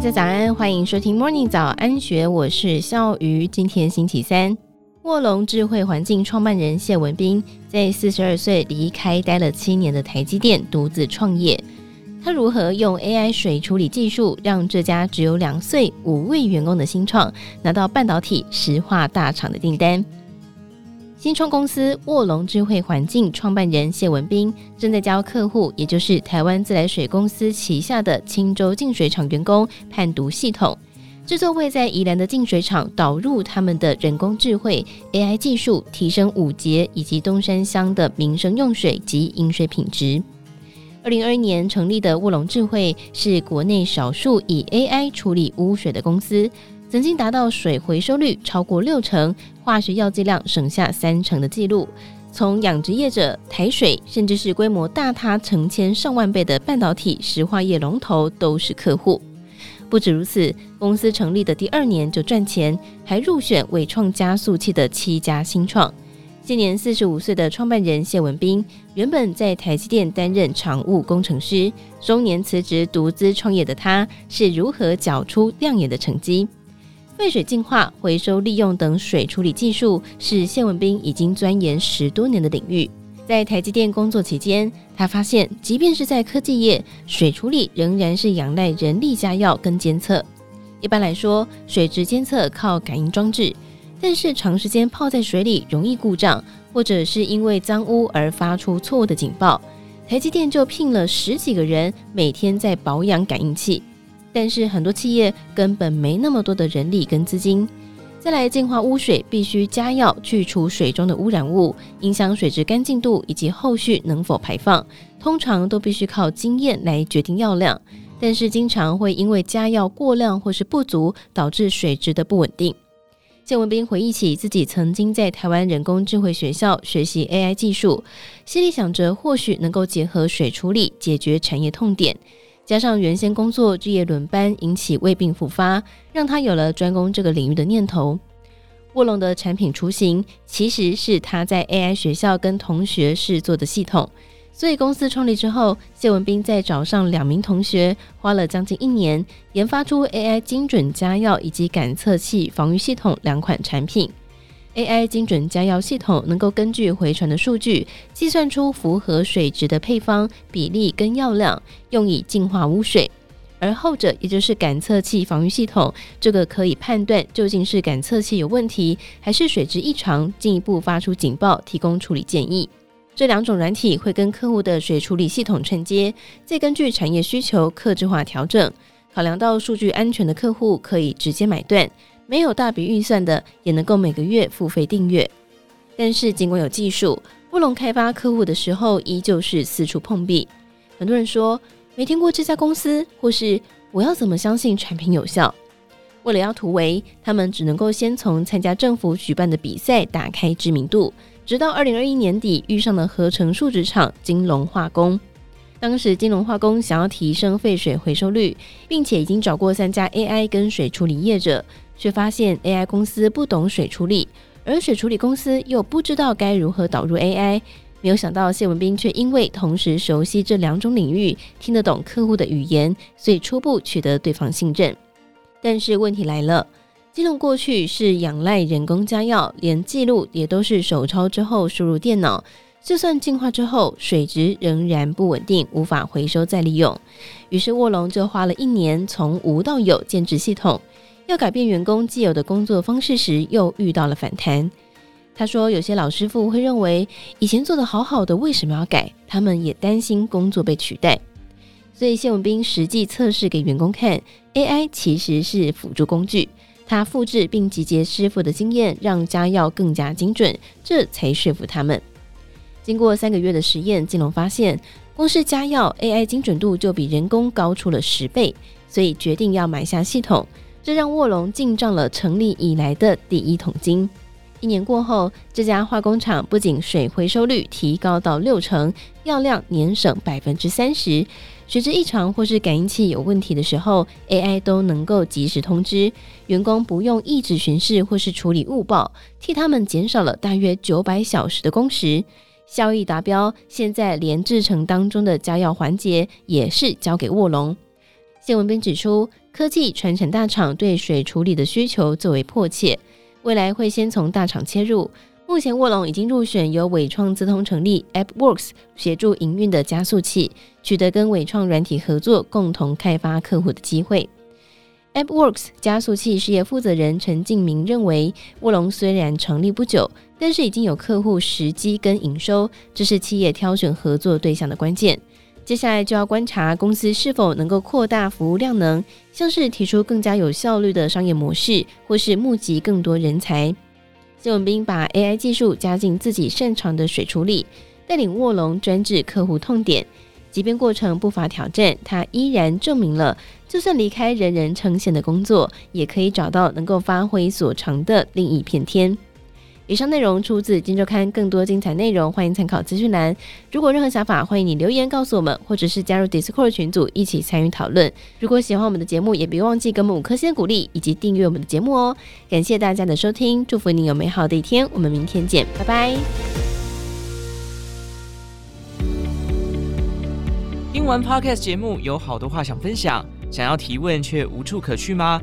大家早安，欢迎收听 Morning 早安学，我是笑鱼。今天星期三，卧龙智慧环境创办人谢文斌在四十二岁离开待了七年的台积电，独自创业。他如何用 AI 水处理技术，让这家只有两岁五位员工的新创拿到半导体石化大厂的订单？新创公司卧龙智慧环境创办人谢文彬正在教客户，也就是台湾自来水公司旗下的青州净水厂员工判读系统，制作会在宜兰的净水厂导入他们的人工智慧 AI 技术，提升五结以及东山乡的民生用水及饮水品质。二零二一年成立的卧龙智慧是国内少数以 AI 处理污水的公司。曾经达到水回收率超过六成、化学药剂量省下三成的记录。从养殖业者、台水，甚至是规模大他成千上万倍的半导体石化业龙头，都是客户。不止如此，公司成立的第二年就赚钱，还入选伟创加速器的七家新创。今年四十五岁的创办人谢文彬，原本在台积电担任常务工程师，中年辞职独资创业的他，是如何缴出亮眼的成绩？废水净化、回收利用等水处理技术是谢文彬已经钻研十多年的领域。在台积电工作期间，他发现，即便是在科技业，水处理仍然是仰赖人力加药跟监测。一般来说，水质监测靠感应装置，但是长时间泡在水里容易故障，或者是因为脏污而发出错误的警报。台积电就聘了十几个人，每天在保养感应器。但是很多企业根本没那么多的人力跟资金，再来净化污水必须加药去除水中的污染物，影响水质干净度以及后续能否排放，通常都必须靠经验来决定药量。但是经常会因为加药过量或是不足，导致水质的不稳定。谢文斌回忆起自己曾经在台湾人工智慧学校学习 AI 技术，心里想着或许能够结合水处理解决产业痛点。加上原先工作日夜轮班，引起胃病复发，让他有了专攻这个领域的念头。卧龙的产品雏形其实是他在 AI 学校跟同学试做的系统，所以公司创立之后，谢文彬再找上两名同学，花了将近一年，研发出 AI 精准加药以及感测器防御系统两款产品。AI 精准加药系统能够根据回传的数据，计算出符合水质的配方比例跟药量，用以净化污水；而后者，也就是感测器防御系统，这个可以判断究竟是感测器有问题，还是水质异常，进一步发出警报，提供处理建议。这两种软体会跟客户的水处理系统串接，再根据产业需求客制化调整。考量到数据安全的客户可以直接买断。没有大笔预算的，也能够每个月付费订阅。但是尽管有技术，布隆开发客户的时候，依旧是四处碰壁。很多人说没听过这家公司，或是我要怎么相信产品有效？为了要突围，他们只能够先从参加政府举办的比赛打开知名度，直到二零二一年底遇上了合成树脂厂金龙化工。当时金龙化工想要提升废水回收率，并且已经找过三家 AI 跟水处理业者。却发现 AI 公司不懂水处理，而水处理公司又不知道该如何导入 AI。没有想到谢文彬却因为同时熟悉这两种领域，听得懂客户的语言，所以初步取得对方信任。但是问题来了，金龙过去是仰赖人工加药，连记录也都是手抄之后输入电脑，就算净化之后水质仍然不稳定，无法回收再利用。于是卧龙就花了一年从无到有建置系统。要改变员工既有的工作方式时，又遇到了反弹。他说：“有些老师傅会认为，以前做得好好的，为什么要改？他们也担心工作被取代。所以谢文斌实际测试给员工看，AI 其实是辅助工具。他复制并集结师傅的经验，让加药更加精准，这才说服他们。经过三个月的实验，金龙发现，光是加药，AI 精准度就比人工高出了十倍，所以决定要买下系统。”这让卧龙进账了成立以来的第一桶金。一年过后，这家化工厂不仅水回收率提高到六成，药量年省百分之三十，水质异常或是感应器有问题的时候，AI 都能够及时通知，员工不用一直巡视或是处理误报，替他们减少了大约九百小时的工时，效益达标。现在连制程当中的加药环节也是交给卧龙。谢文斌指出，科技传产大厂对水处理的需求最为迫切，未来会先从大厂切入。目前卧龙已经入选由纬创资通成立 AppWorks 协助营运的加速器，取得跟纬创软体合作，共同开发客户的机会。AppWorks 加速器事业负责人陈敬明认为，卧龙虽然成立不久，但是已经有客户时机跟营收，这是企业挑选合作对象的关键。接下来就要观察公司是否能够扩大服务量能，像是提出更加有效率的商业模式，或是募集更多人才。谢文彬把 AI 技术加进自己擅长的水处理，带领卧龙专治客户痛点。即便过程不乏挑战，他依然证明了，就算离开人人称羡的工作，也可以找到能够发挥所长的另一片天。以上内容出自《金周刊》，更多精彩内容欢迎参考资讯栏。如果任何想法，欢迎你留言告诉我们，或者是加入 Discord 群组一起参与讨论。如果喜欢我们的节目，也别忘记给我们五颗星的鼓励以及订阅我们的节目哦。感谢大家的收听，祝福你有美好的一天。我们明天见，拜拜。听完 Podcast 节目，有好多话想分享，想要提问却无处可去吗？